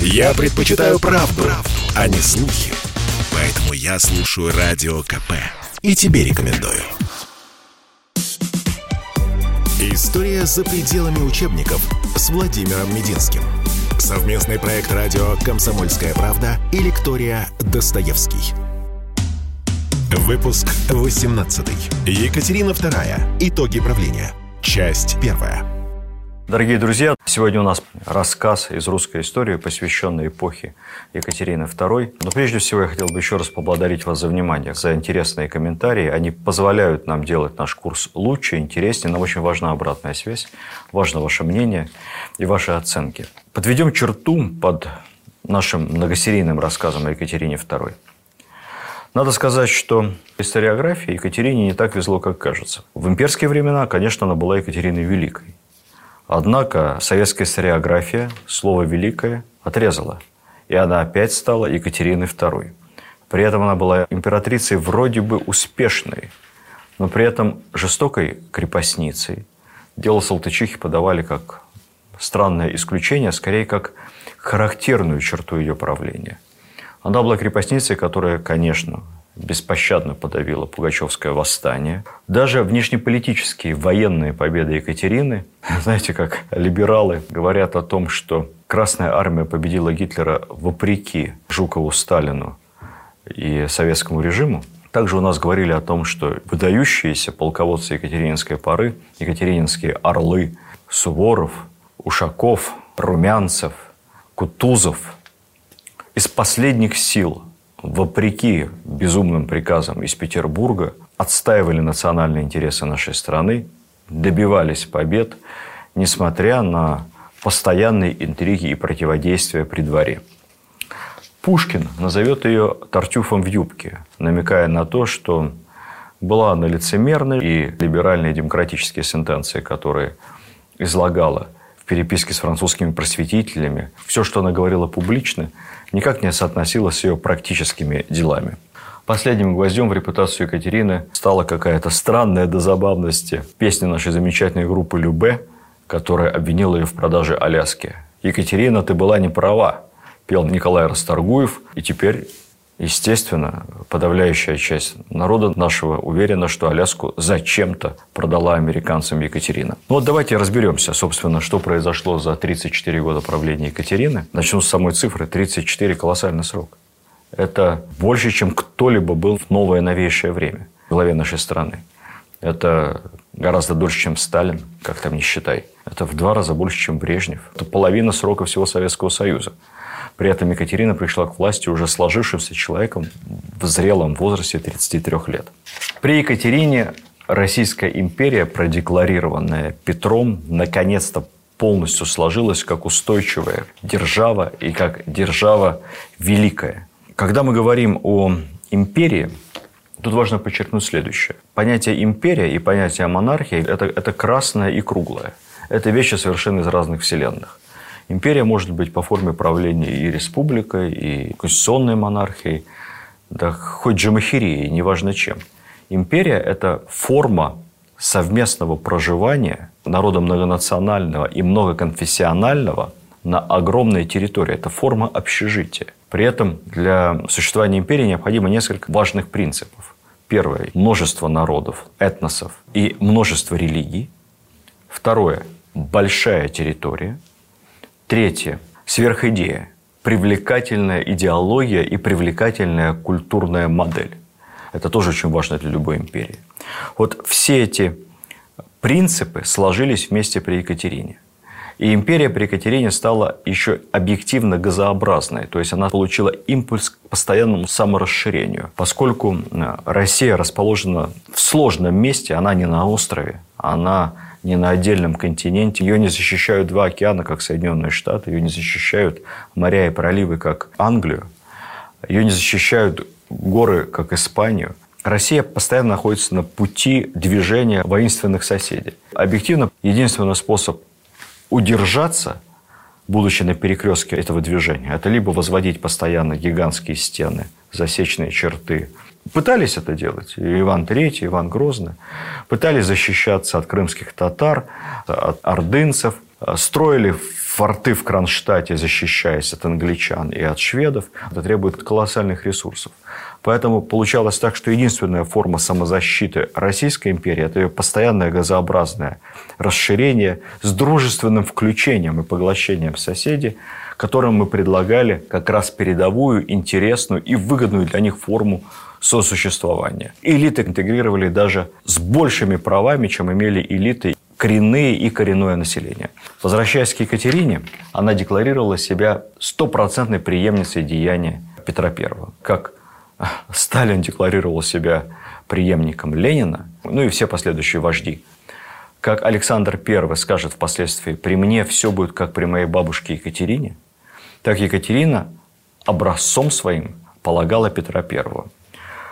Я предпочитаю правду, правду, а не слухи. Поэтому я слушаю Радио КП. И тебе рекомендую. История за пределами учебников с Владимиром Мединским. Совместный проект радио «Комсомольская правда» и лектория «Достоевский». Выпуск 18. Екатерина II. Итоги правления. Часть первая. Дорогие друзья, сегодня у нас рассказ из русской истории, посвященный эпохе Екатерины II. Но прежде всего я хотел бы еще раз поблагодарить вас за внимание, за интересные комментарии. Они позволяют нам делать наш курс лучше, интереснее. Нам очень важна обратная связь, важно ваше мнение и ваши оценки. Подведем черту под нашим многосерийным рассказом о Екатерине II. Надо сказать, что историографии Екатерине не так везло, как кажется. В имперские времена, конечно, она была Екатериной Великой. Однако советская историография слово «великое» отрезала, и она опять стала Екатериной II. При этом она была императрицей вроде бы успешной, но при этом жестокой крепостницей. Дело Салтычихи подавали как странное исключение, скорее как характерную черту ее правления – она была крепостницей, которая, конечно, беспощадно подавила Пугачевское восстание. Даже внешнеполитические военные победы Екатерины, знаете, как либералы говорят о том, что Красная Армия победила Гитлера вопреки Жукову Сталину и советскому режиму, также у нас говорили о том, что выдающиеся полководцы Екатерининской поры, екатерининские орлы, Суворов, Ушаков, Румянцев, Кутузов – из последних сил, вопреки безумным приказам из Петербурга, отстаивали национальные интересы нашей страны, добивались побед, несмотря на постоянные интриги и противодействия при дворе. Пушкин назовет ее «Тартюфом в юбке», намекая на то, что была она лицемерной, и либеральные демократические сентенции, которые излагала в переписке с французскими просветителями, все, что она говорила публично – никак не соотносилось с ее практическими делами. Последним гвоздем в репутацию Екатерины стала какая-то странная до забавности песня нашей замечательной группы «Любе», которая обвинила ее в продаже Аляски. «Екатерина, ты была не права», пел Николай Расторгуев, и теперь Естественно, подавляющая часть народа нашего уверена, что Аляску зачем-то продала американцам Екатерина. Ну вот давайте разберемся, собственно, что произошло за 34 года правления Екатерины. Начну с самой цифры. 34 – колоссальный срок. Это больше, чем кто-либо был в новое новейшее время в главе нашей страны. Это гораздо дольше, чем Сталин, как там не считай. Это в два раза больше, чем Брежнев. Это половина срока всего Советского Союза. При этом Екатерина пришла к власти уже сложившимся человеком в зрелом возрасте 33 лет. При Екатерине Российская империя, продекларированная Петром, наконец-то полностью сложилась как устойчивая держава и как держава великая. Когда мы говорим о империи, тут важно подчеркнуть следующее. Понятие империя и понятие монархии – это, это красное и круглое. Это вещи совершенно из разных вселенных. Империя может быть по форме правления и республикой, и конституционной монархией, да хоть джамахирией, неважно чем. Империя – это форма совместного проживания народа многонационального и многоконфессионального на огромной территории. Это форма общежития. При этом для существования империи необходимо несколько важных принципов. Первое – множество народов, этносов и множество религий. Второе – большая территория – Третье. Сверхидея. Привлекательная идеология и привлекательная культурная модель. Это тоже очень важно для любой империи. Вот все эти принципы сложились вместе при Екатерине. И империя при Екатерине стала еще объективно газообразной, то есть она получила импульс к постоянному саморасширению. Поскольку э, Россия расположена в сложном месте, она не на острове, она не на отдельном континенте. Ее не защищают два океана, как Соединенные Штаты. Ее не защищают моря и проливы, как Англию. Ее не защищают горы, как Испанию. Россия постоянно находится на пути движения воинственных соседей. Объективно, единственный способ удержаться, будучи на перекрестке этого движения, это либо возводить постоянно гигантские стены, засечные черты, Пытались это делать. И Иван III, Иван Грозный. Пытались защищаться от крымских татар, от ордынцев. Строили форты в Кронштадте, защищаясь от англичан и от шведов, это требует колоссальных ресурсов. Поэтому получалось так, что единственная форма самозащиты Российской империи – это ее постоянное газообразное расширение с дружественным включением и поглощением соседей, которым мы предлагали как раз передовую, интересную и выгодную для них форму сосуществования. Элиты интегрировали даже с большими правами, чем имели элиты коренные и коренное население. Возвращаясь к Екатерине, она декларировала себя стопроцентной преемницей деяния Петра I. Как Сталин декларировал себя преемником Ленина, ну и все последующие вожди. Как Александр I скажет впоследствии, при мне все будет как при моей бабушке Екатерине, так Екатерина образцом своим полагала Петра I.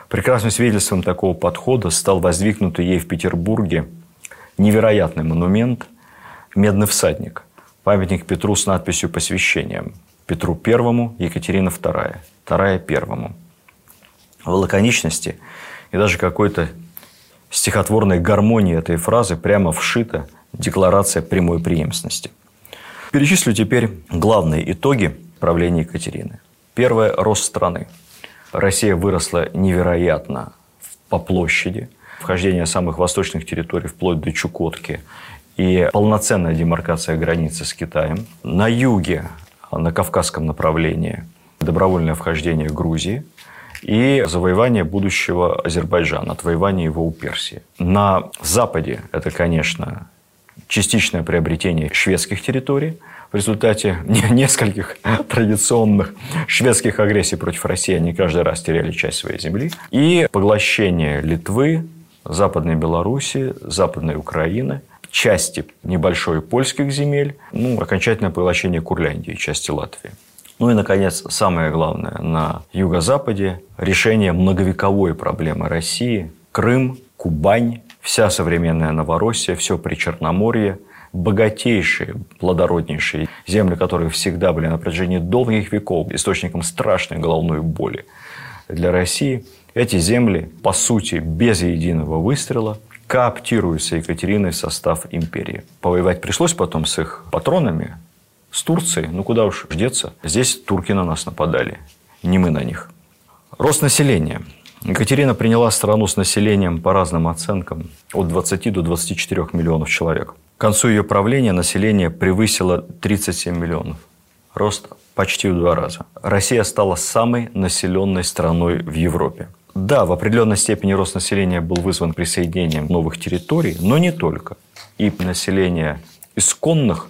Прекрасным свидетельством такого подхода стал воздвигнутый ей в Петербурге невероятный монумент «Медный всадник», памятник Петру с надписью «Посвящением». Петру Первому, Екатерина II, Вторая Первому – в лаконичности и даже какой-то стихотворной гармонии этой фразы прямо вшита декларация прямой преемственности. Перечислю теперь главные итоги правления Екатерины. Первое – рост страны. Россия выросла невероятно по площади. Вхождение самых восточных территорий вплоть до Чукотки и полноценная демаркация границы с Китаем. На юге, на Кавказском направлении, добровольное вхождение Грузии – и завоевание будущего Азербайджана, отвоевание его у Персии. На Западе это, конечно, частичное приобретение шведских территорий в результате нескольких традиционных шведских агрессий против России. Они каждый раз теряли часть своей земли. И поглощение Литвы, Западной Белоруссии, Западной Украины – части небольшой польских земель, ну, окончательное поглощение Курляндии, части Латвии. Ну и, наконец, самое главное, на юго-западе решение многовековой проблемы России – Крым, Кубань, вся современная Новороссия, все Причерноморье, богатейшие, плодороднейшие земли, которые всегда были на протяжении долгих веков источником страшной головной боли для России. Эти земли, по сути, без единого выстрела, кооптируются Екатериной в состав империи. Повоевать пришлось потом с их патронами, с Турцией, ну куда уж деться, здесь турки на нас нападали, не мы на них. Рост населения. Екатерина приняла страну с населением по разным оценкам от 20 до 24 миллионов человек. К концу ее правления население превысило 37 миллионов. Рост почти в два раза. Россия стала самой населенной страной в Европе. Да, в определенной степени рост населения был вызван присоединением новых территорий, но не только. И население исконных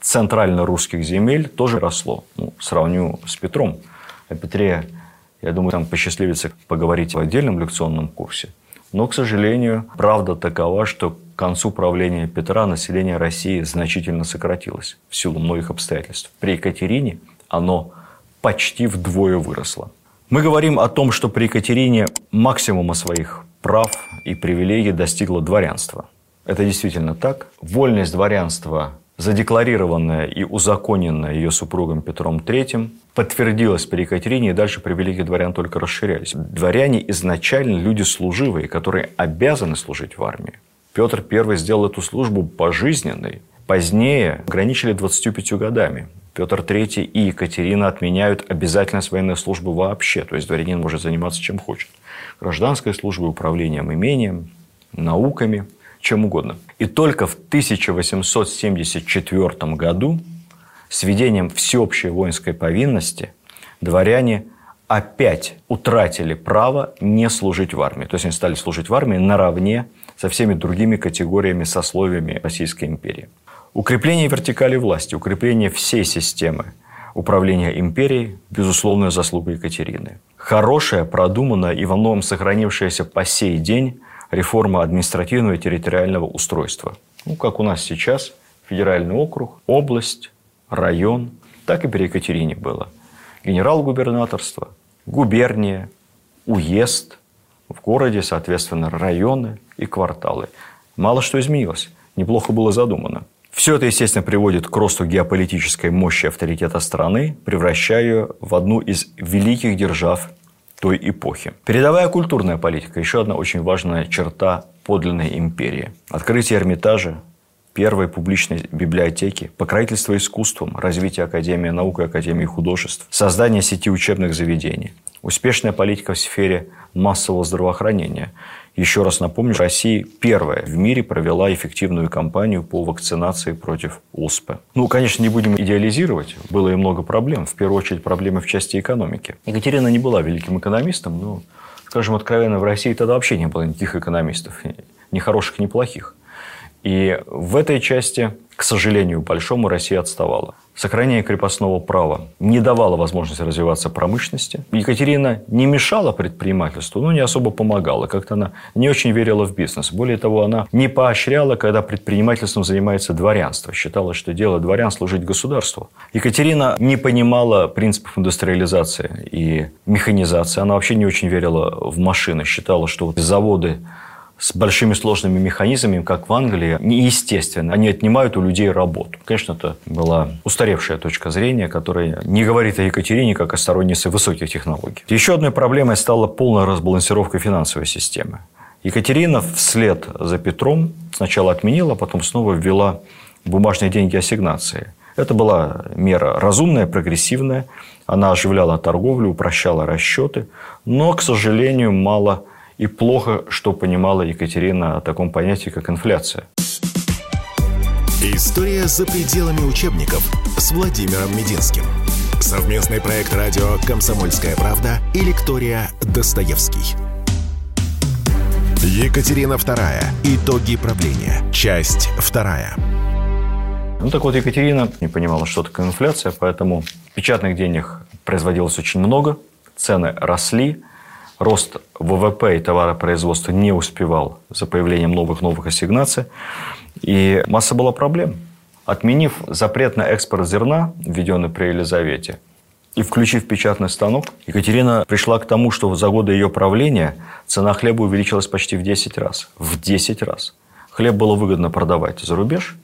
центрально-русских земель тоже росло. Ну, сравню с Петром. О Петре, я думаю, там посчастливится поговорить в отдельном лекционном курсе. Но, к сожалению, правда такова, что к концу правления Петра население России значительно сократилось в силу многих обстоятельств. При Екатерине оно почти вдвое выросло. Мы говорим о том, что при Екатерине максимума своих прав и привилегий достигло дворянство. Это действительно так. Вольность дворянства задекларированная и узаконенная ее супругом Петром III, подтвердилась при Екатерине, и дальше привилегии дворян только расширялись. Дворяне изначально люди служивые, которые обязаны служить в армии. Петр I сделал эту службу пожизненной. Позднее ограничили 25 годами. Петр III и Екатерина отменяют обязательность военной службы вообще. То есть дворянин может заниматься чем хочет. Гражданской службой, управлением имением, науками – чем угодно. И только в 1874 году с введением всеобщей воинской повинности дворяне опять утратили право не служить в армии. То есть они стали служить в армии наравне со всеми другими категориями, сословиями Российской империи. Укрепление вертикали власти, укрепление всей системы управления империей – безусловная заслуга Екатерины. Хорошая, продуманная и во многом сохранившаяся по сей день реформа административного и территориального устройства. Ну, как у нас сейчас, федеральный округ, область, район, так и при Екатерине было. Генерал-губернаторство, губерния, уезд, в городе, соответственно, районы и кварталы. Мало что изменилось, неплохо было задумано. Все это, естественно, приводит к росту геополитической мощи авторитета страны, превращая ее в одну из великих держав той эпохи. Передовая культурная политика – еще одна очень важная черта подлинной империи. Открытие Эрмитажа, первой публичной библиотеки, покровительство искусством, развитие Академии наук и Академии художеств, создание сети учебных заведений, успешная политика в сфере массового здравоохранения. Еще раз напомню, Россия первая в мире провела эффективную кампанию по вакцинации против ОСП. Ну, конечно, не будем идеализировать, было и много проблем, в первую очередь проблемы в части экономики. Екатерина не была великим экономистом, но, скажем откровенно, в России тогда вообще не было никаких экономистов, ни хороших, ни плохих. И в этой части, к сожалению, большому Россия отставала. Сохранение крепостного права не давало возможности развиваться промышленности. Екатерина не мешала предпринимательству, но не особо помогала. Как-то она не очень верила в бизнес. Более того, она не поощряла, когда предпринимательством занимается дворянство. Считала, что дело дворян служить государству. Екатерина не понимала принципов индустриализации и механизации. Она вообще не очень верила в машины. Считала, что вот заводы с большими сложными механизмами, как в Англии, неестественно. Они отнимают у людей работу. Конечно, это была устаревшая точка зрения, которая не говорит о Екатерине как о стороннице высоких технологий. Еще одной проблемой стала полная разбалансировка финансовой системы. Екатерина вслед за Петром сначала отменила, а потом снова ввела бумажные деньги ассигнации. Это была мера разумная, прогрессивная. Она оживляла торговлю, упрощала расчеты, но, к сожалению, мало и плохо, что понимала Екатерина о таком понятии, как инфляция. История за пределами учебников с Владимиром Мединским. Совместный проект радио «Комсомольская правда» и лектория «Достоевский». Екатерина II. Итоги правления. Часть вторая. Ну так вот, Екатерина не понимала, что такое инфляция, поэтому печатных денег производилось очень много, цены росли – рост ВВП и товаропроизводства не успевал за появлением новых-новых ассигнаций, и масса была проблем. Отменив запрет на экспорт зерна, введенный при Елизавете, и включив печатный станок, Екатерина пришла к тому, что за годы ее правления цена хлеба увеличилась почти в 10 раз. В 10 раз. Хлеб было выгодно продавать за рубеж,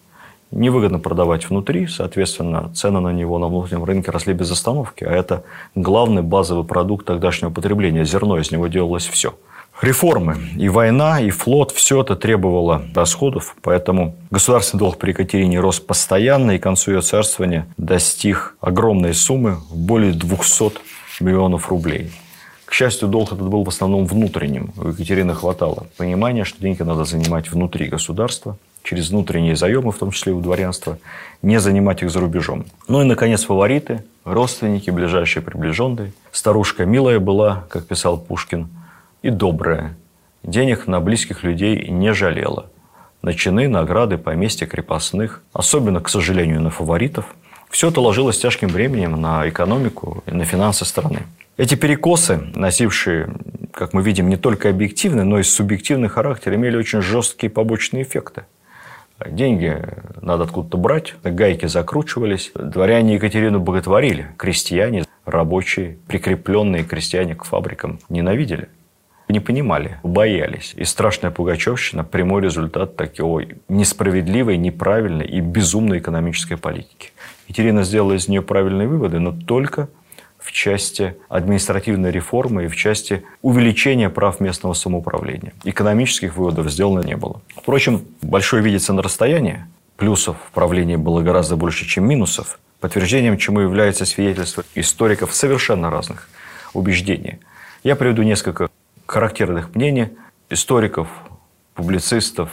невыгодно продавать внутри, соответственно, цены на него на внутреннем рынке росли без остановки, а это главный базовый продукт тогдашнего потребления. Зерно, из него делалось все. Реформы. И война, и флот, все это требовало расходов, поэтому государственный долг при Екатерине рос постоянно, и к концу ее царствования достиг огромной суммы более 200 миллионов рублей. К счастью, долг этот был в основном внутренним. У Екатерины хватало понимания, что деньги надо занимать внутри государства – через внутренние заемы, в том числе у дворянства, не занимать их за рубежом. Ну и, наконец, фавориты, родственники, ближайшие приближенные. Старушка милая была, как писал Пушкин, и добрая. Денег на близких людей не жалела. На чины, награды, поместья крепостных, особенно, к сожалению, на фаворитов. Все это ложилось тяжким временем на экономику и на финансы страны. Эти перекосы, носившие, как мы видим, не только объективный, но и субъективный характер, имели очень жесткие побочные эффекты. Деньги надо откуда-то брать, гайки закручивались. Дворяне Екатерину боготворили, крестьяне, рабочие, прикрепленные крестьяне к фабрикам ненавидели. Не понимали, боялись. И страшная пугачевщина – прямой результат такой несправедливой, неправильной и безумной экономической политики. Екатерина сделала из нее правильные выводы, но только в части административной реформы и в части увеличения прав местного самоуправления. Экономических выводов сделано не было. Впрочем, большое видится на расстоянии. Плюсов в правлении было гораздо больше, чем минусов, подтверждением чему является свидетельство историков совершенно разных убеждений. Я приведу несколько характерных мнений историков, публицистов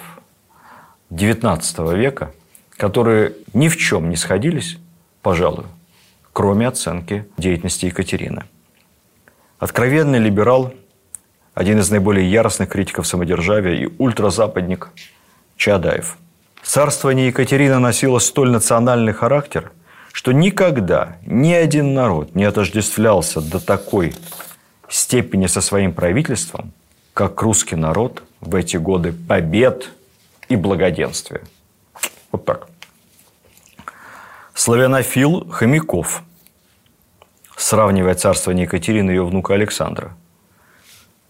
XIX века, которые ни в чем не сходились, пожалуй, кроме оценки деятельности Екатерины. Откровенный либерал, один из наиболее яростных критиков самодержавия и ультразападник Чадаев. Царствование Екатерины носило столь национальный характер, что никогда ни один народ не отождествлялся до такой степени со своим правительством, как русский народ в эти годы побед и благоденствия. Вот так. Славянофил Хомяков сравнивая царствование Екатерины и ее внука Александра.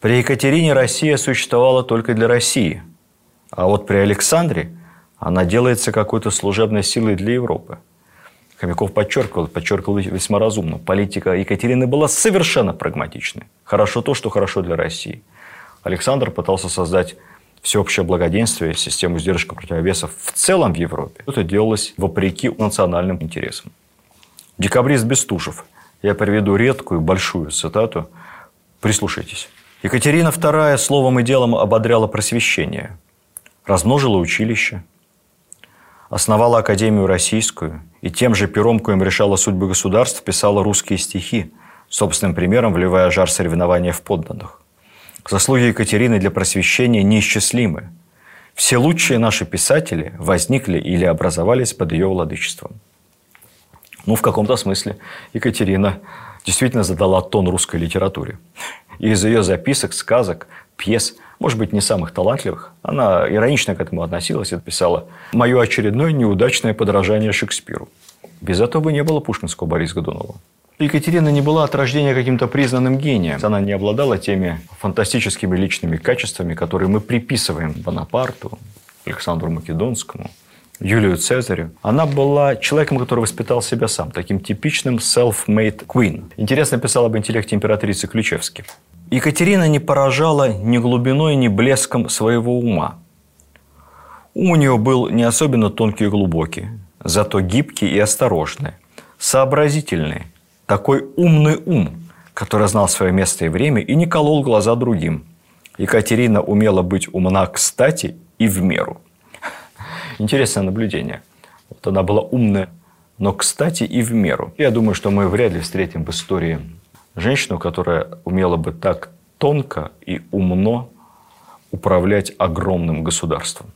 При Екатерине Россия существовала только для России, а вот при Александре она делается какой-то служебной силой для Европы. Хомяков подчеркивал, подчеркивал весьма разумно. Политика Екатерины была совершенно прагматичной. Хорошо то, что хорошо для России. Александр пытался создать всеобщее благоденствие, систему сдержек противовесов в целом в Европе, это делалось вопреки национальным интересам. Декабрист Бестушев. Я приведу редкую большую цитату. Прислушайтесь. Екатерина II словом и делом ободряла просвещение, размножила училище, основала Академию Российскую и тем же пером, коим решала судьбы государств, писала русские стихи, собственным примером вливая жар соревнования в подданных. Заслуги Екатерины для просвещения неисчислимы. Все лучшие наши писатели возникли или образовались под ее владычеством. Ну, в каком-то смысле Екатерина действительно задала тон русской литературе. И из ее записок, сказок, пьес, может быть, не самых талантливых, она иронично к этому относилась и писала «Мое очередное неудачное подражание Шекспиру». Без этого бы не было пушкинского Бориса Годунова. Екатерина не была от рождения каким-то признанным гением. Она не обладала теми фантастическими личными качествами, которые мы приписываем Бонапарту, Александру Македонскому, Юлию Цезарю. Она была человеком, который воспитал себя сам, таким типичным self-made queen. Интересно писал об интеллекте императрицы Ключевски. Екатерина не поражала ни глубиной, ни блеском своего ума. Ум у нее был не особенно тонкий и глубокий, зато гибкий и осторожный, сообразительный – такой умный ум, который знал свое место и время и не колол глаза другим. Екатерина умела быть умна кстати и в меру. Интересное наблюдение. Вот она была умная, но кстати и в меру. Я думаю, что мы вряд ли встретим в истории женщину, которая умела бы так тонко и умно управлять огромным государством.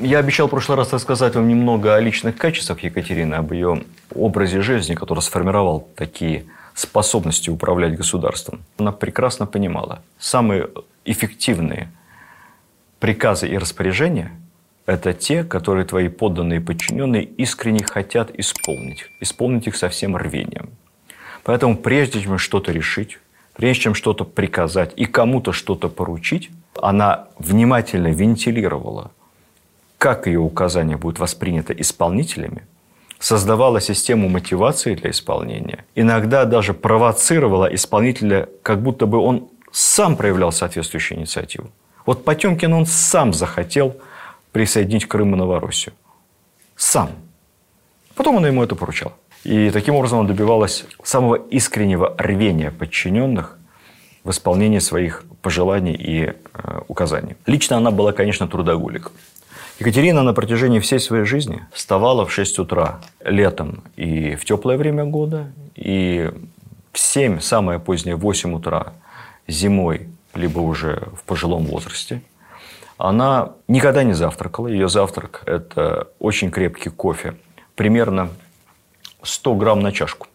Я обещал в прошлый раз рассказать вам немного о личных качествах Екатерины, об ее образе жизни, который сформировал такие способности управлять государством. Она прекрасно понимала, самые эффективные приказы и распоряжения – это те, которые твои подданные и подчиненные искренне хотят исполнить. Исполнить их со всем рвением. Поэтому прежде чем что-то решить, прежде чем что-то приказать и кому-то что-то поручить, она внимательно вентилировала как ее указание будет воспринято исполнителями, создавала систему мотивации для исполнения, иногда даже провоцировала исполнителя, как будто бы он сам проявлял соответствующую инициативу. Вот Потемкин он сам захотел присоединить Крым и Новороссию. Сам. Потом он ему это поручал. И таким образом он добивалась самого искреннего рвения подчиненных в исполнении своих пожеланий и э, указаний. Лично она была, конечно, трудоголик. Екатерина на протяжении всей своей жизни вставала в 6 утра летом и в теплое время года, и в 7, самое позднее, в 8 утра зимой, либо уже в пожилом возрасте. Она никогда не завтракала. Ее завтрак – это очень крепкий кофе, примерно 100 грамм на чашку.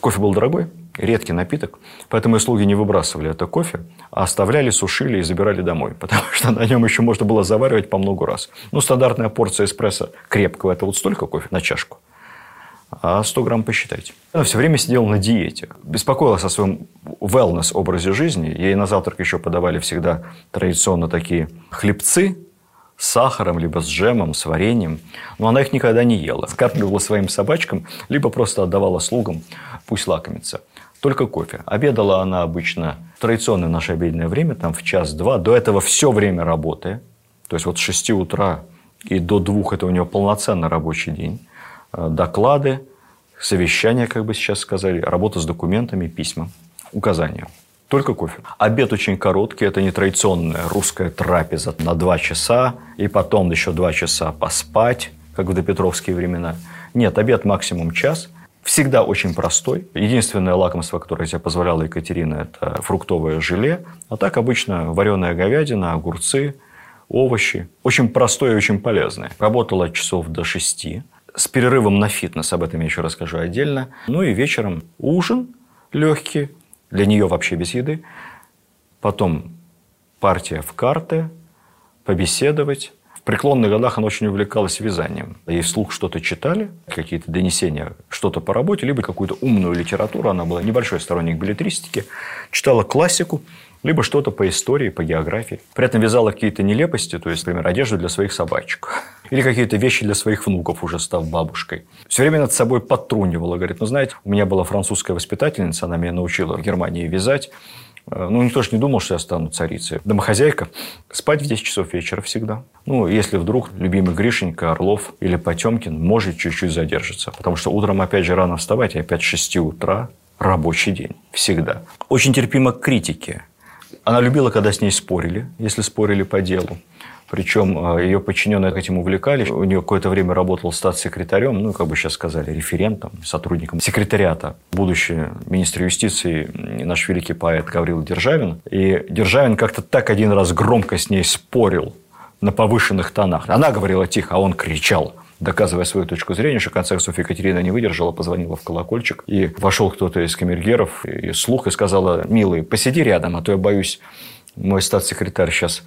Кофе был дорогой, редкий напиток, поэтому и слуги не выбрасывали это кофе, а оставляли, сушили и забирали домой, потому что на нем еще можно было заваривать по много раз. Ну, стандартная порция эспрессо крепкого – это вот столько кофе на чашку, а 100 грамм посчитайте. Она все время сидела на диете, беспокоилась о своем wellness образе жизни. Ей на завтрак еще подавали всегда традиционно такие хлебцы, с сахаром, либо с джемом, с вареньем. Но она их никогда не ела. Скармливала своим собачкам, либо просто отдавала слугам, пусть лакомится. Только кофе. Обедала она обычно в традиционное наше обеденное время, там в час-два. До этого все время работая. То есть вот с 6 утра и до двух это у нее полноценный рабочий день. Э, доклады, совещания, как бы сейчас сказали, работа с документами, письма, указания. Только кофе. Обед очень короткий, это не традиционная русская трапеза на два часа, и потом еще два часа поспать, как в допетровские времена. Нет, обед максимум час – Всегда очень простой. Единственное лакомство, которое себе позволяла Екатерина, это фруктовое желе. А так обычно вареная говядина, огурцы, овощи. Очень простое и очень полезное. Работала часов до шести. С перерывом на фитнес, об этом я еще расскажу отдельно. Ну и вечером ужин легкий, для нее вообще без еды. Потом партия в карты, побеседовать. В преклонных годах она очень увлекалась вязанием. Ей вслух что-то читали, какие-то донесения, что-то по работе, либо какую-то умную литературу. Она была небольшой сторонник билетристики. Читала классику, либо что-то по истории, по географии. При этом вязала какие-то нелепости, то есть, например, одежду для своих собачек. Или какие-то вещи для своих внуков, уже став бабушкой. Все время над собой подтрунивала. Говорит, ну, знаете, у меня была французская воспитательница, она меня научила в Германии вязать. Э, ну, никто же не думал, что я стану царицей. Домохозяйка. Спать в 10 часов вечера всегда. Ну, если вдруг любимый Гришенька, Орлов или Потемкин может чуть-чуть задержаться. Потому что утром опять же рано вставать, и опять 6 утра рабочий день. Всегда. Очень терпимо к критике. Она любила, когда с ней спорили, если спорили по делу. Причем э, ее подчиненные этим увлекались. У нее какое-то время работал статс-секретарем, ну, как бы сейчас сказали, референтом, сотрудником секретариата. Будущий министр юстиции, наш великий поэт Гаврил Державин. И Державин как-то так один раз громко с ней спорил на повышенных тонах. Она говорила тихо, а он кричал доказывая свою точку зрения, что в конце концов Екатерина не выдержала, позвонила в колокольчик, и вошел кто-то из камергеров, и слух, и сказала, милый, посиди рядом, а то я боюсь, мой статс-секретарь сейчас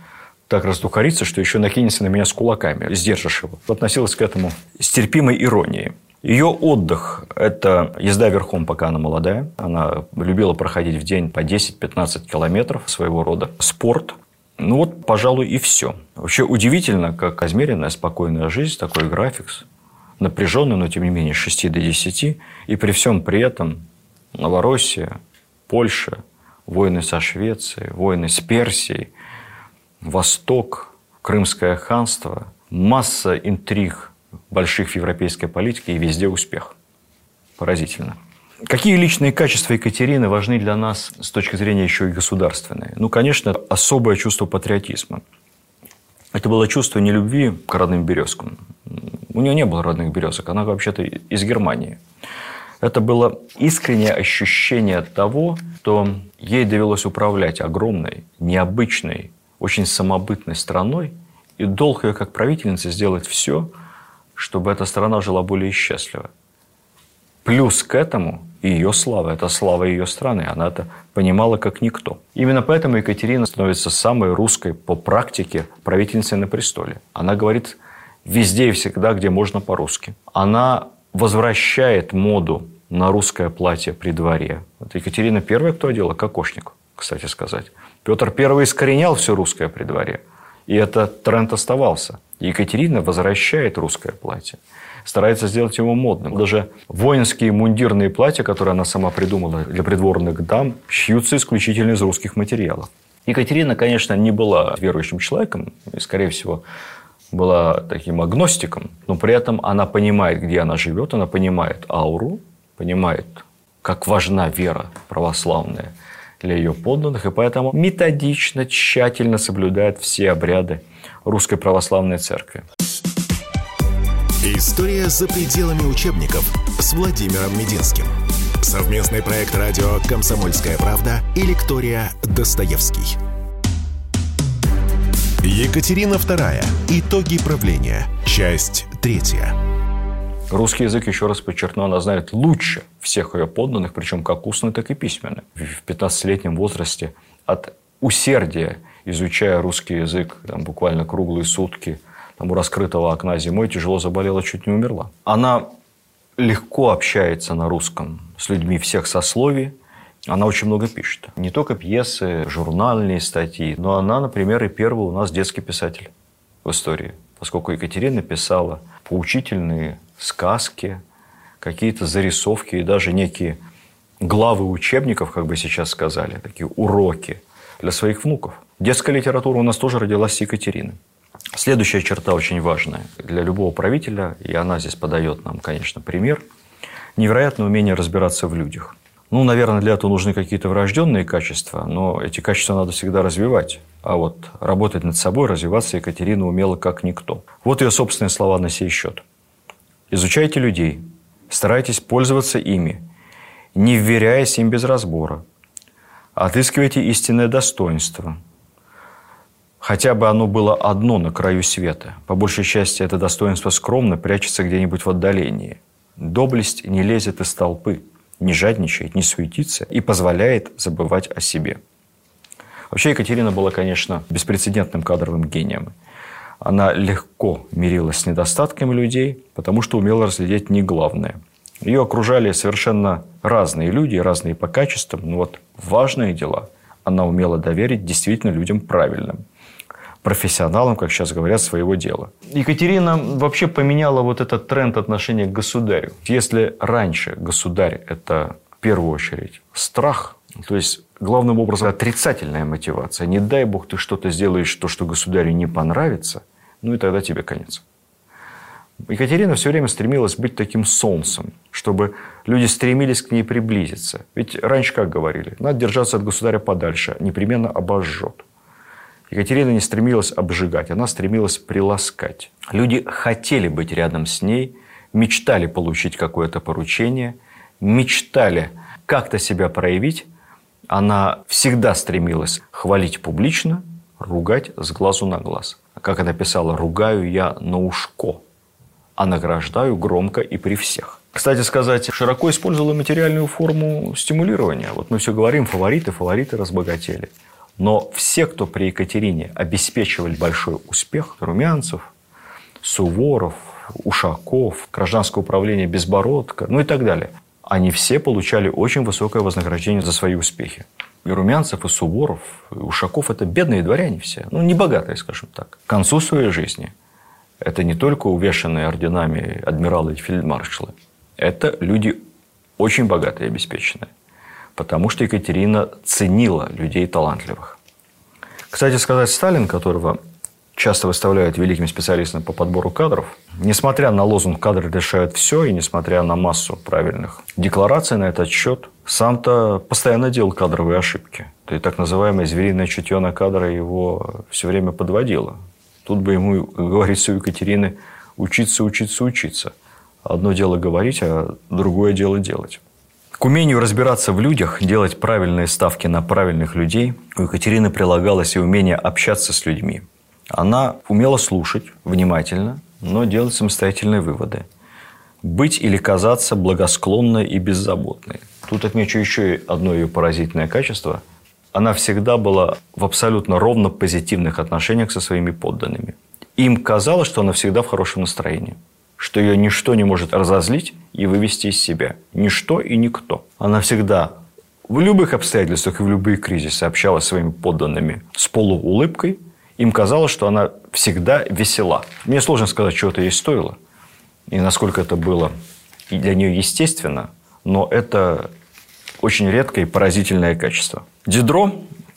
так раздухарится, что еще накинется на меня с кулаками. Сдержишь его. Относилась к этому с терпимой иронией. Ее отдых – это езда верхом, пока она молодая. Она любила проходить в день по 10-15 километров своего рода. Спорт. Ну вот, пожалуй, и все. Вообще удивительно, как размеренная, спокойная жизнь, такой график, напряженный, но тем не менее с 6 до 10. И при всем при этом Новороссия, Польша, войны со Швецией, войны с Персией – Восток, Крымское ханство, масса интриг больших в европейской политике и везде успех. Поразительно. Какие личные качества Екатерины важны для нас с точки зрения еще и государственной? Ну, конечно, особое чувство патриотизма. Это было чувство не любви к родным березкам. У нее не было родных березок, она вообще-то из Германии. Это было искреннее ощущение того, что ей довелось управлять огромной, необычной, очень самобытной страной, и долг ее как правительницы сделать все, чтобы эта страна жила более счастливо. Плюс к этому ее слава, это слава ее страны, она это понимала как никто. Именно поэтому Екатерина становится самой русской по практике правительницей на престоле. Она говорит везде и всегда, где можно по-русски. Она возвращает моду на русское платье при дворе. Вот Екатерина первая, кто одела кокошник, кстати сказать. Петр I искоренял все русское при дворе. И этот тренд оставался. Екатерина возвращает русское платье. Старается сделать его модным. Даже воинские мундирные платья, которые она сама придумала для придворных дам, шьются исключительно из русских материалов. Екатерина, конечно, не была верующим человеком, и, скорее всего, была таким агностиком, но при этом она понимает, где она живет, она понимает ауру, понимает, как важна вера православная – для ее подданных, и поэтому методично, тщательно соблюдает все обряды Русской Православной Церкви. История за пределами учебников с Владимиром Мединским. Совместный проект радио «Комсомольская правда» и лектория «Достоевский». Екатерина II. Итоги правления. Часть третья. Русский язык, еще раз подчеркну, она знает лучше всех ее подданных, причем как устный, так и письменный. В 15-летнем возрасте от усердия, изучая русский язык там, буквально круглые сутки, там, у раскрытого окна зимой, тяжело заболела, чуть не умерла. Она легко общается на русском с людьми всех сословий, она очень много пишет. Не только пьесы, журнальные статьи, но она, например, и первый у нас детский писатель в истории. Поскольку Екатерина писала поучительные сказки, какие-то зарисовки и даже некие главы учебников, как бы сейчас сказали, такие уроки для своих внуков. Детская литература у нас тоже родилась с Екатерины. Следующая черта очень важная для любого правителя, и она здесь подает нам, конечно, пример, невероятное умение разбираться в людях. Ну, наверное, для этого нужны какие-то врожденные качества, но эти качества надо всегда развивать. А вот работать над собой, развиваться Екатерина умела как никто. Вот ее собственные слова на сей счет – Изучайте людей, старайтесь пользоваться ими, не вверяясь им без разбора. Отыскивайте истинное достоинство. Хотя бы оно было одно на краю света. По большей части это достоинство скромно прячется где-нибудь в отдалении. Доблесть не лезет из толпы, не жадничает, не суетится и позволяет забывать о себе. Вообще Екатерина была, конечно, беспрецедентным кадровым гением – она легко мирилась с недостатками людей, потому что умела разглядеть не главное. Ее окружали совершенно разные люди, разные по качествам, но вот важные дела она умела доверить действительно людям правильным профессионалам, как сейчас говорят, своего дела. Екатерина вообще поменяла вот этот тренд отношения к государю. Если раньше государь – это в первую очередь страх, то есть главным образом отрицательная мотивация. Не дай бог ты что-то сделаешь, то, что государю не понравится, ну и тогда тебе конец. Екатерина все время стремилась быть таким солнцем, чтобы люди стремились к ней приблизиться. Ведь раньше как говорили, надо держаться от государя подальше, непременно обожжет. Екатерина не стремилась обжигать, она стремилась приласкать. Люди хотели быть рядом с ней, мечтали получить какое-то поручение, мечтали как-то себя проявить. Она всегда стремилась хвалить публично, ругать с глазу на глаз. Как она писала, ругаю я на ушко а награждаю громко и при всех. Кстати сказать, широко использовала материальную форму стимулирования. Вот мы все говорим, фавориты, фавориты разбогатели. Но все, кто при Екатерине обеспечивали большой успех, Румянцев, Суворов, Ушаков, гражданское управление Безбородко, ну и так далее, они все получали очень высокое вознаграждение за свои успехи. И Румянцев, и Суворов, и Ушаков – это бедные дворяне все, ну, не богатые, скажем так. К концу своей жизни – это не только увешанные орденами адмиралы и фельдмаршалы. Это люди очень богатые и обеспеченные. Потому что Екатерина ценила людей талантливых. Кстати сказать, Сталин, которого часто выставляют великим специалистом по подбору кадров, несмотря на лозунг «кадры решают все» и несмотря на массу правильных деклараций на этот счет, сам-то постоянно делал кадровые ошибки. И так называемое звериное чутье на кадры его все время подводило. Тут бы ему, как говорится у Екатерины, учиться, учиться, учиться. Одно дело говорить, а другое дело делать. К умению разбираться в людях, делать правильные ставки на правильных людей, у Екатерины прилагалось и умение общаться с людьми. Она умела слушать внимательно, но делать самостоятельные выводы. Быть или казаться благосклонной и беззаботной. Тут отмечу еще одно ее поразительное качество – она всегда была в абсолютно ровно позитивных отношениях со своими подданными. Им казалось, что она всегда в хорошем настроении, что ее ничто не может разозлить и вывести из себя. Ничто и никто. Она всегда в любых обстоятельствах и в любые кризисы общалась с своими подданными с полуулыбкой. Им казалось, что она всегда весела. Мне сложно сказать, что это ей стоило. И насколько это было для нее естественно. Но это очень редкое и поразительное качество. Дидро,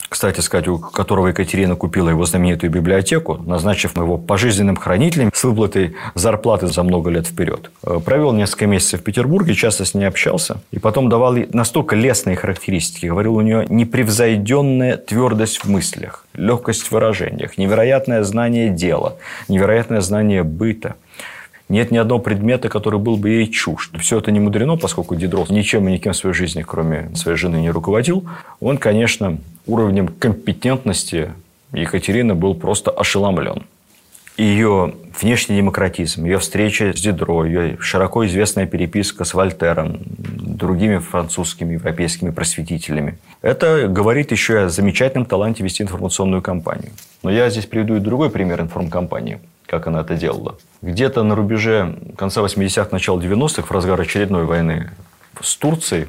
кстати сказать, у которого Екатерина купила его знаменитую библиотеку, назначив его пожизненным хранителем с выплатой зарплаты за много лет вперед. Э, провел несколько месяцев в Петербурге, часто с ней общался. И потом давал настолько лестные характеристики. Говорил, у нее непревзойденная твердость в мыслях, легкость в выражениях, невероятное знание дела, невероятное знание быта – нет ни одного предмета, который был бы ей чужд. Все это не мудрено, поскольку Дидров ничем и никем в своей жизни, кроме своей жены, не руководил. Он, конечно, уровнем компетентности Екатерины был просто ошеломлен. Ее внешний демократизм, ее встреча с Дидро, ее широко известная переписка с Вольтером, другими французскими, европейскими просветителями. Это говорит еще о замечательном таланте вести информационную кампанию. Но я здесь приведу и другой пример информкомпании – как она это делала. Где-то на рубеже конца 80-х, начала 90-х, в разгар очередной войны с Турцией,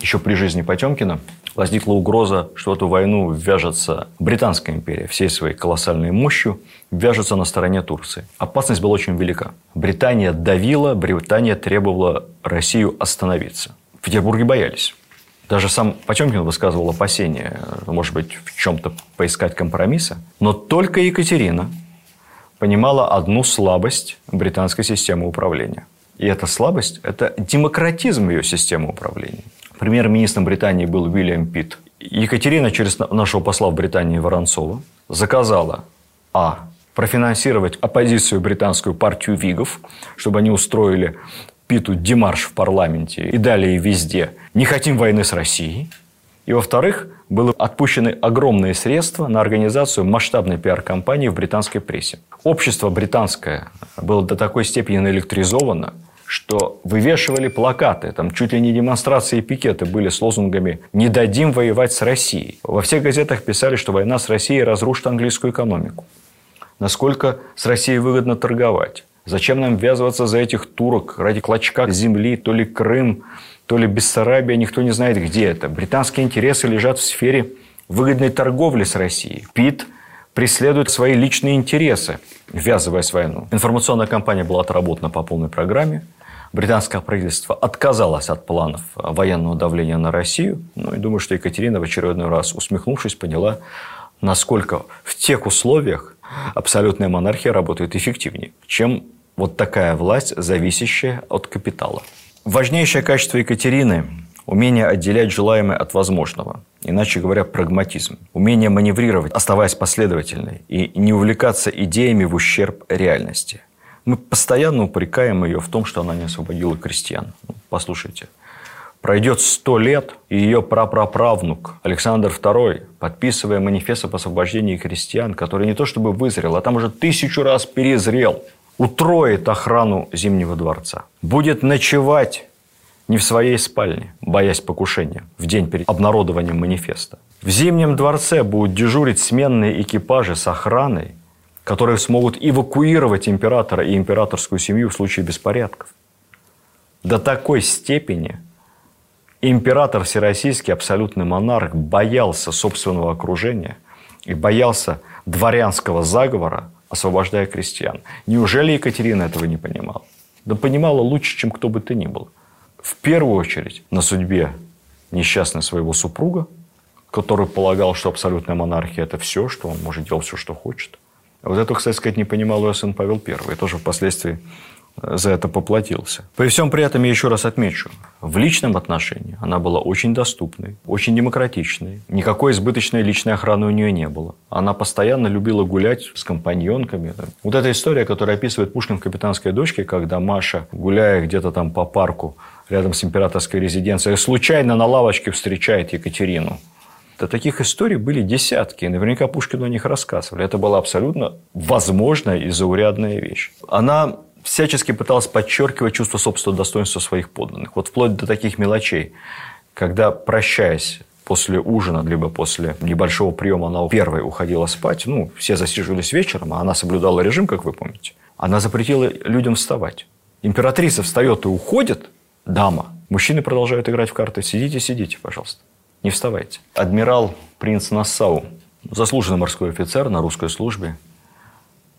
еще при жизни Потемкина, возникла угроза, что в эту войну вяжется Британская империя всей своей колоссальной мощью, вяжется на стороне Турции. Опасность была очень велика. Британия давила, Британия требовала Россию остановиться. В Петербурге боялись. Даже сам Потемкин высказывал опасения, может быть, в чем-то поискать компромисса. Но только Екатерина понимала одну слабость британской системы управления. И эта слабость – это демократизм ее системы управления. Премьер-министром Британии был Уильям Питт. Екатерина через нашего посла в Британии Воронцова заказала а. профинансировать оппозицию британскую партию Вигов, чтобы они устроили Питу демарш в парламенте и далее везде «Не хотим войны с Россией», и, во-вторых, было отпущены огромные средства на организацию масштабной пиар-компании в британской прессе. Общество британское было до такой степени наэлектризовано, что вывешивали плакаты, там чуть ли не демонстрации и пикеты были с лозунгами «Не дадим воевать с Россией». Во всех газетах писали, что война с Россией разрушит английскую экономику. Насколько с Россией выгодно торговать. Зачем нам ввязываться за этих турок ради клочка земли, то ли Крым, то ли Бессарабия, никто не знает, где это. Британские интересы лежат в сфере выгодной торговли с Россией. Пит преследует свои личные интересы, ввязываясь в войну. Информационная кампания была отработана по полной программе. британское правительство отказалось от планов военного давления на Россию. Ну, и думаю, что Екатерина в очередной раз, усмехнувшись, поняла, насколько в тех условиях абсолютная монархия работает эффективнее, чем вот такая власть, зависящая от капитала. Важнейшее качество Екатерины – умение отделять желаемое от возможного. Иначе говоря, прагматизм. Умение маневрировать, оставаясь последовательной, и не увлекаться идеями в ущерб реальности. Мы постоянно упрекаем ее в том, что она не освободила крестьян. Ну, послушайте, Пройдет сто лет, и ее прапраправнук Александр II, подписывая манифест об освобождении крестьян, который не то чтобы вызрел, а там уже тысячу раз перезрел, утроит охрану Зимнего дворца. Будет ночевать не в своей спальне, боясь покушения, в день перед обнародованием манифеста. В Зимнем дворце будут дежурить сменные экипажи с охраной, которые смогут эвакуировать императора и императорскую семью в случае беспорядков. До такой степени император всероссийский, абсолютный монарх, боялся собственного окружения и боялся дворянского заговора, освобождая крестьян. Неужели Екатерина этого не понимала? Да понимала лучше, чем кто бы то ни был. В первую очередь на судьбе несчастной своего супруга, который полагал, что абсолютная монархия – это все, что он может делать все, что хочет. А вот это, кстати сказать, не понимал ее сын Павел I. И тоже впоследствии за это поплатился. При всем при этом я еще раз отмечу, в личном отношении она была очень доступной, очень демократичной. Никакой избыточной личной охраны у нее не было. Она постоянно любила гулять с компаньонками. Вот эта история, которая описывает Пушкин в «Капитанской дочке», когда Маша, гуляя где-то там по парку рядом с императорской резиденцией, случайно на лавочке встречает Екатерину. Да таких историй были десятки, и наверняка Пушкину о них рассказывали. Это была абсолютно возможная и заурядная вещь. Она всячески пыталась подчеркивать чувство собственного достоинства своих подданных. Вот вплоть до таких мелочей, когда, прощаясь после ужина, либо после небольшого приема она первой уходила спать, ну, все засиживались вечером, а она соблюдала режим, как вы помните, она запретила людям вставать. Императрица встает и уходит, дама. Мужчины продолжают играть в карты. Сидите, сидите, пожалуйста. Не вставайте. Адмирал принц Нассау, заслуженный морской офицер на русской службе,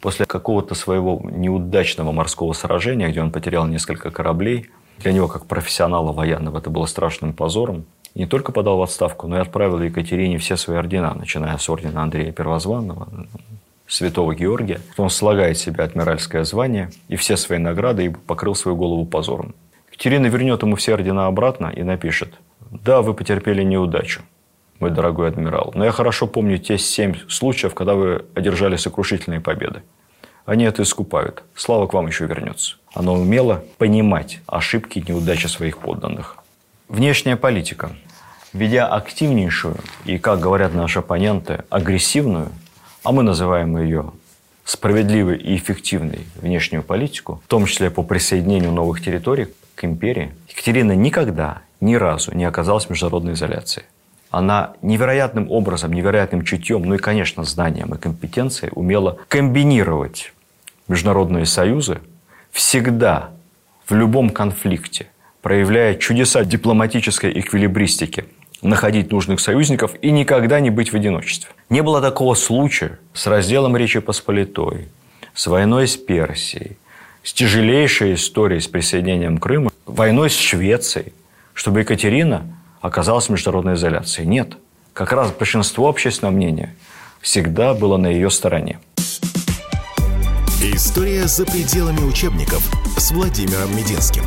После какого-то своего неудачного морского сражения, где он потерял несколько кораблей, для него, как профессионала военного, это было страшным позором. Не только подал в отставку, но и отправил Екатерине все свои ордена, начиная с ордена Андрея Первозванного, святого Георгия. Он слагает себе адмиральское звание и все свои награды и покрыл свою голову позором. Екатерина вернет ему все ордена обратно и напишет «Да, вы потерпели неудачу, мой дорогой адмирал. Но я хорошо помню те семь случаев, когда вы одержали сокрушительные победы. Они это искупают. Слава к вам еще вернется. Она умела понимать ошибки и неудачи своих подданных. Внешняя политика. Ведя активнейшую и, как говорят наши оппоненты, агрессивную, а мы называем ее справедливой и эффективной внешнюю политику, в том числе по присоединению новых территорий к империи, Екатерина никогда, ни разу не оказалась в международной изоляции она невероятным образом, невероятным чутьем, ну и, конечно, знанием и компетенцией умела комбинировать международные союзы всегда, в любом конфликте, проявляя чудеса дипломатической эквилибристики, находить нужных союзников и никогда не быть в одиночестве. Не было такого случая с разделом Речи Посполитой, с войной с Персией, с тяжелейшей историей с присоединением Крыма, войной с Швецией, чтобы Екатерина оказалась в международной изоляции. Нет. Как раз большинство общественного мнения всегда было на ее стороне. История за пределами учебников с Владимиром Мединским.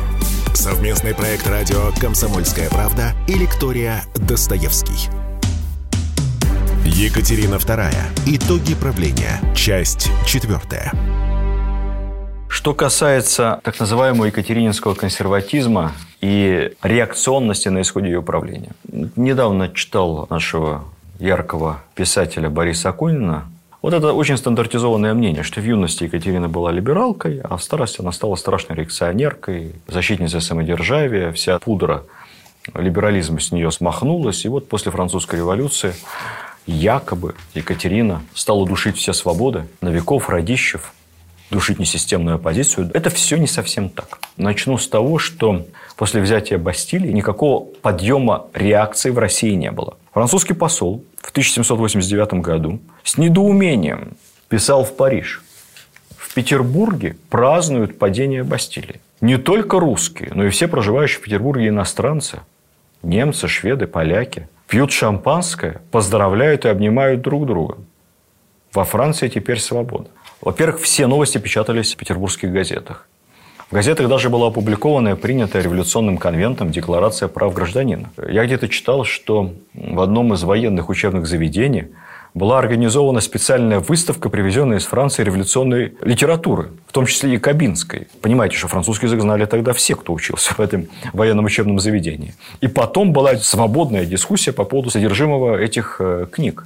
Совместный проект радио «Комсомольская правда» и лектория «Достоевский». Екатерина II. Итоги правления. Часть четвертая. Что касается так называемого екатерининского консерватизма и реакционности на исходе ее правления. Недавно читал нашего яркого писателя Бориса Акунина. Вот это очень стандартизованное мнение, что в юности Екатерина была либералкой, а в старости она стала страшной реакционеркой, защитницей самодержавия, вся пудра либерализма с нее смахнулась. И вот после французской революции якобы Екатерина стала душить все свободы, новиков, радищев, душить несистемную оппозицию. Это все не совсем так. Начну с того, что после взятия Бастилии никакого подъема реакции в России не было. Французский посол в 1789 году с недоумением писал в Париж. В Петербурге празднуют падение Бастилии. не только русские, но и все проживающие в Петербурге иностранцы, немцы, шведы, поляки, пьют шампанское, поздравляют и обнимают друг друга. Во Франции теперь свобода. Во-первых, все новости печатались в петербургских газетах. В газетах даже была опубликована и принятая революционным конвентом Декларация прав гражданина. Я где-то читал, что в одном из военных учебных заведений была организована специальная выставка, привезенная из Франции революционной литературы, в том числе и кабинской. Понимаете, что французский язык знали тогда все, кто учился в этом военном учебном заведении. И потом была свободная дискуссия по поводу содержимого этих э, книг.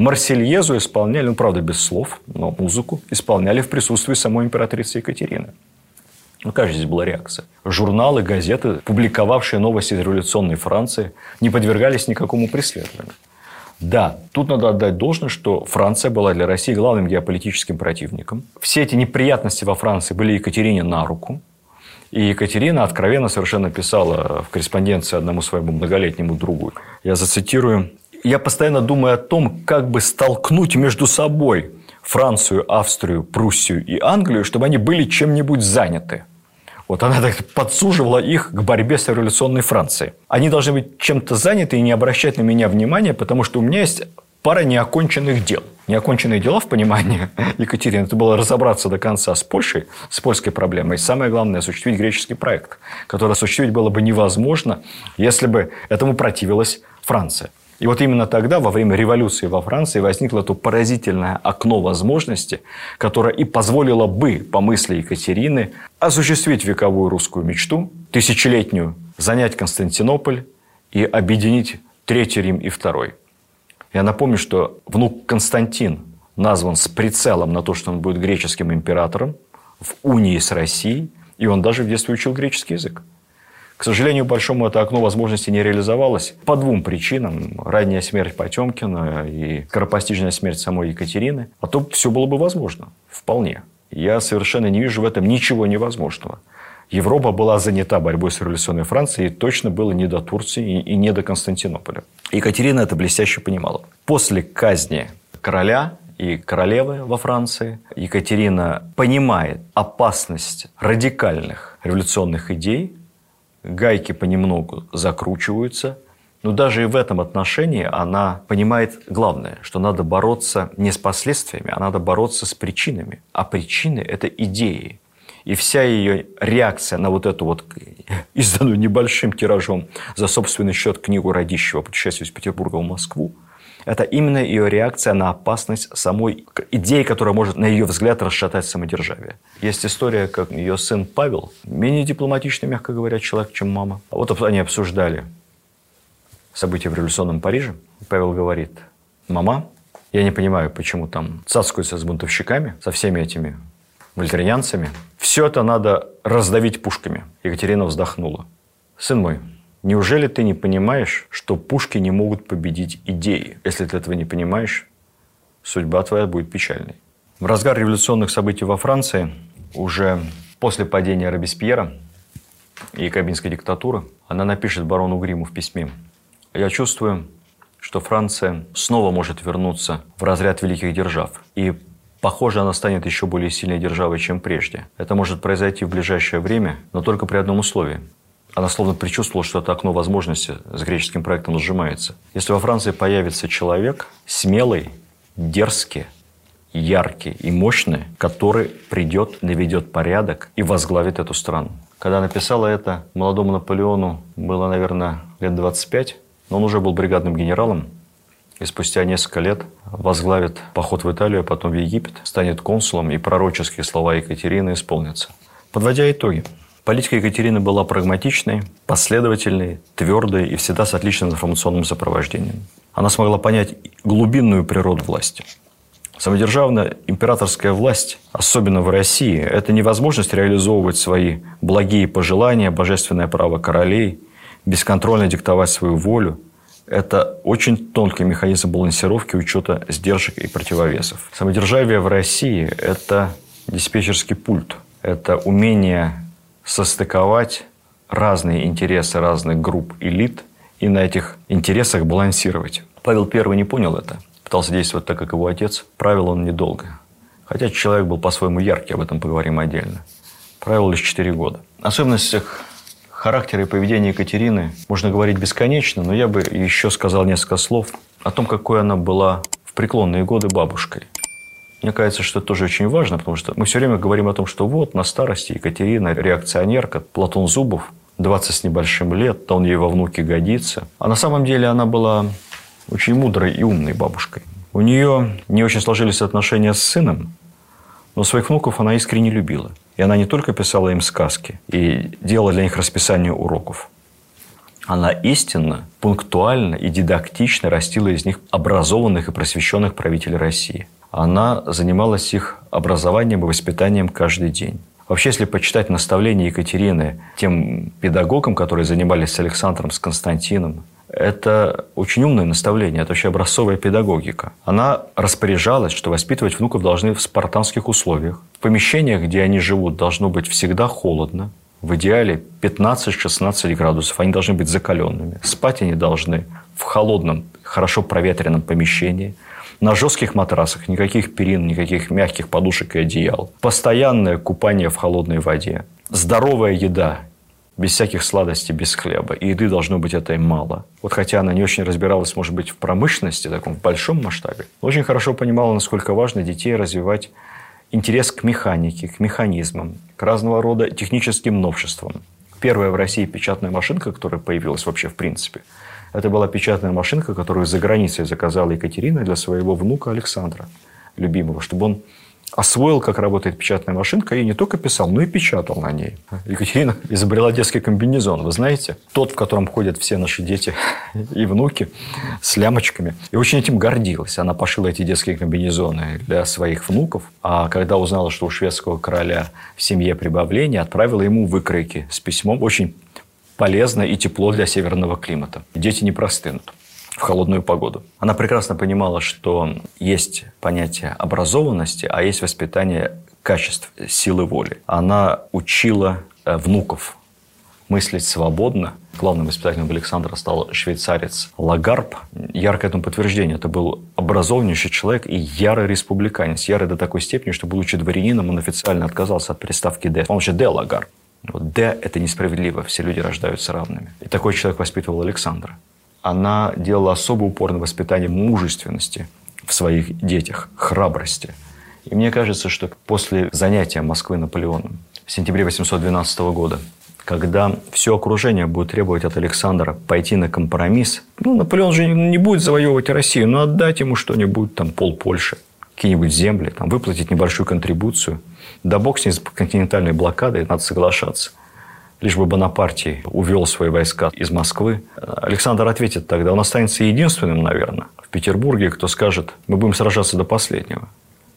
Марсельезу исполняли, ну, правда, без слов, но музыку исполняли в присутствии самой императрицы Екатерины. Ну, какая же здесь была реакция? Журналы, газеты, публиковавшие новости из революционной Франции, не подвергались никакому преследованию. Да, тут надо отдать должное, что Франция была для России главным геополитическим противником. Все эти неприятности во Франции были Екатерине на руку. И Екатерина откровенно совершенно писала в корреспонденции одному своему многолетнему другу. Я зацитирую. «Я постоянно думаю о том, как бы столкнуть между собой Францию, Австрию, Пруссию и Англию, чтобы они были чем-нибудь заняты. Вот она так подсуживала их к борьбе с революционной Францией. Они должны быть чем-то заняты и не обращать на меня внимания, потому что у меня есть пара неоконченных дел. Неоконченные дела в понимании Екатерины – это было разобраться до конца с Польшей, с польской проблемой. И самое главное – осуществить греческий проект, который осуществить было бы невозможно, если бы этому противилась Франция. И вот именно тогда, во время революции во Франции, возникло то поразительное окно возможности, которое и позволило бы, по мысли Екатерины, осуществить вековую русскую мечту, тысячелетнюю, занять Константинополь и объединить Третий Рим и Второй. Я напомню, что внук Константин назван с прицелом на то, что он будет греческим императором в унии с Россией, и он даже в детстве учил греческий язык. К сожалению, большому это окно возможности не реализовалось по двум причинам. Ранняя смерть Потемкина и скоропостижная смерть самой Екатерины. А то все было бы возможно. Вполне. Я совершенно не вижу в этом ничего невозможного. Европа была занята борьбой с революционной Францией, и точно было не до Турции и не до Константинополя. Екатерина это блестяще понимала. После казни короля и королевы во Франции Екатерина понимает опасность радикальных революционных идей, гайки понемногу закручиваются, но даже и в этом отношении она понимает главное, что надо бороться не с последствиями, а надо бороться с причинами. А причины – это идеи. И вся ее реакция на вот эту вот изданную небольшим тиражом за собственный счет книгу Радищева «Путешествие из Петербурга в Москву» Это именно ее реакция на опасность самой идеи, которая может, на ее взгляд, расшатать самодержавие. Есть история, как ее сын Павел, менее дипломатичный, мягко говоря, человек, чем мама. А вот они обсуждали события в революционном Париже. Павел говорит, мама, я не понимаю, почему там цацкаются с бунтовщиками, со всеми этими вольтерианцами. Все это надо раздавить пушками. Екатерина вздохнула. Сын мой, Неужели ты не понимаешь, что пушки не могут победить идеи? Если ты этого не понимаешь, судьба твоя будет печальной. В разгар революционных событий во Франции, уже после падения Робеспьера и кабинской диктатуры, она напишет барону Гриму в письме. «Я чувствую, что Франция снова может вернуться в разряд великих держав. И, похоже, она станет еще более сильной державой, чем прежде. Это может произойти в ближайшее время, но только при одном условии – она словно предчувствовала, что это окно возможности с греческим проектом сжимается. Если во Франции появится человек смелый, дерзкий, яркий и мощный, который придет, наведет порядок и возглавит эту страну. Когда написала это, молодому Наполеону было, наверное, лет 25, но он уже был бригадным генералом, и спустя несколько лет возглавит поход в Италию, а потом в Египет, станет консулом, и пророческие слова Екатерины исполнятся. Подводя итоги, Политика Екатерины была прагматичной, последовательной, твердой и всегда с отличным информационным сопровождением. Она смогла понять глубинную природу власти. Самодержавная императорская власть, особенно в России, это невозможность реализовывать свои благие пожелания, божественное право королей, бесконтрольно диктовать свою волю. Это очень тонкий механизм балансировки, учета сдержек и противовесов. Самодержавие в России – это диспетчерский пульт. Это умение состыковать разные интересы разных групп элит и на этих интересах балансировать. Павел I не понял это. Пытался действовать так, как его отец. Правил он недолго. Хотя человек был по-своему яркий, об этом поговорим отдельно. правил лишь 4 года. Особенностях характера и поведения Екатерины можно говорить бесконечно, но я бы еще сказал несколько слов о том, какой она была в преклонные годы бабушкой. Мне кажется, что это тоже очень важно, потому что мы все время говорим о том, что вот на старости Екатерина реакционерка, Платон Зубов, 20 с небольшим лет, то он ей во внуке годится. А на самом деле она была очень мудрой и умной бабушкой. У нее не очень сложились отношения с сыном, но своих внуков она искренне любила. И она не только писала им сказки и делала для них расписание уроков. Она истинно, пунктуально и дидактично растила из них образованных и просвещенных правителей России. Она занималась их образованием и воспитанием каждый день. Вообще, если почитать наставления Екатерины тем педагогам, которые занимались с Александром, с Константином, это очень умное наставление, это вообще образцовая педагогика. Она распоряжалась, что воспитывать внуков должны в спартанских условиях. В помещениях, где они живут, должно быть всегда холодно. В идеале 15-16 градусов. Они должны быть закаленными. Спать они должны в холодном, хорошо проветренном помещении – на жестких матрасах, никаких перин, никаких мягких подушек и одеял. Постоянное купание в холодной воде. Здоровая еда, без всяких сладостей, без хлеба. И еды должно быть этой мало. Вот хотя она не очень разбиралась, может быть, в промышленности, таком в большом масштабе, очень хорошо понимала, насколько важно детей развивать интерес к механике, к механизмам, к разного рода техническим новшествам. Первая в России печатная машинка, которая появилась вообще в принципе – это была печатная машинка, которую за границей заказала Екатерина для своего внука Александра, любимого, чтобы он освоил, как работает печатная машинка, и не только писал, но и печатал на ней. Екатерина изобрела детский комбинезон, вы знаете? Тот, в котором ходят все наши дети и внуки с лямочками. И очень этим гордилась. Она пошила эти детские комбинезоны для своих внуков, а когда узнала, что у шведского короля в семье прибавление, отправила ему выкройки с письмом, очень полезно и тепло для северного климата. Дети не простынут в холодную погоду. Она прекрасно понимала, что есть понятие образованности, а есть воспитание качеств, силы воли. Она учила э, внуков мыслить свободно. Главным воспитателем Александра стал швейцарец Лагарб. Яркое этому подтверждение. Это был образованнейший человек и ярый республиканец. Ярый до такой степени, что, будучи дворянином, он официально отказался от приставки «де». Он вообще «де Лагарб». Вот «Д» – это несправедливо, все люди рождаются равными. И такой человек воспитывал Александра. Она делала особый упор на воспитание мужественности в своих детях, храбрости. И мне кажется, что после занятия Москвы Наполеоном в сентябре 812 года, когда все окружение будет требовать от Александра пойти на компромисс, ну, Наполеон же не будет завоевывать Россию, но отдать ему что-нибудь, там, пол Польши, какие-нибудь земли, там, выплатить небольшую контрибуцию – да бог с ней, с континентальной блокадой, надо соглашаться. Лишь бы Бонапартий увел свои войска из Москвы. Александр ответит тогда, он останется единственным, наверное, в Петербурге, кто скажет, мы будем сражаться до последнего.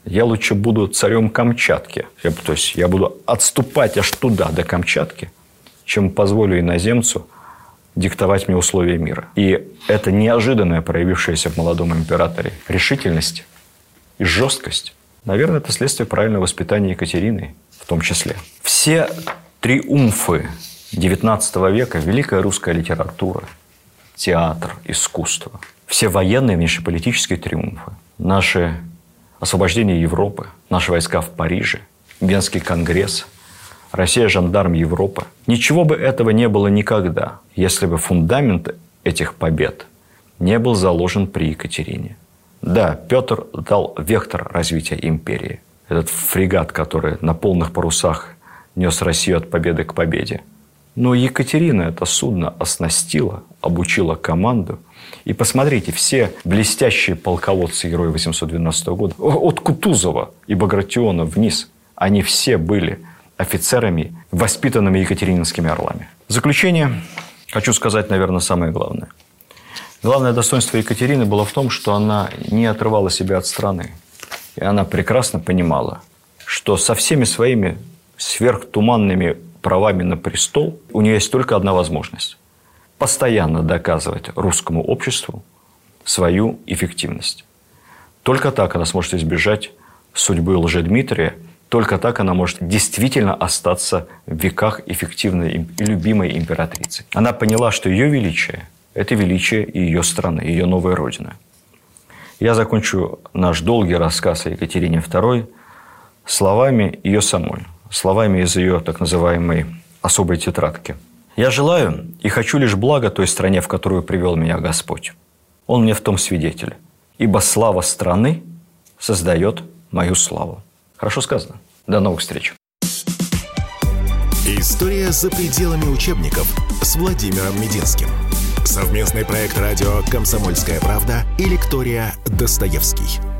Я лучше буду царем Камчатки. Я, то есть я буду отступать аж туда, до Камчатки, чем позволю иноземцу диктовать мне условия мира. И это неожиданная проявившаяся в молодом императоре решительность и жесткость Наверное, это следствие правильного воспитания Екатерины в том числе. Все триумфы XIX века, великая русская литература, театр, искусство, все военные внешнеполитические триумфы, наши освобождение Европы, наши войска в Париже, Венский конгресс, Россия – жандарм Европы. Ничего бы этого не было никогда, если бы фундамент этих побед не был заложен при Екатерине. Да, Петр дал вектор развития империи. Этот фрегат, который на полных парусах нес Россию от победы к победе. Но Екатерина это судно оснастила, обучила команду. И посмотрите, все блестящие полководцы герои 812 года, от Кутузова и Багратиона вниз, они все были офицерами, воспитанными екатерининскими орлами. В заключение хочу сказать, наверное, самое главное – Главное достоинство Екатерины было в том, что она не отрывала себя от страны. И она прекрасно понимала, что со всеми своими сверхтуманными правами на престол у нее есть только одна возможность – постоянно доказывать русскому обществу свою эффективность. Только так она сможет избежать судьбы Лжедмитрия, только так она может действительно остаться в веках эффективной и любимой императрицей. Она поняла, что ее величие – это величие ее страны, ее новая родина. Я закончу наш долгий рассказ о Екатерине II словами ее самой, словами из ее так называемой особой тетрадки. «Я желаю и хочу лишь блага той стране, в которую привел меня Господь. Он мне в том свидетель, ибо слава страны создает мою славу». Хорошо сказано. До новых встреч. История за пределами учебников с Владимиром Мединским. Совместный проект радио «Комсомольская правда» и лектория «Достоевский».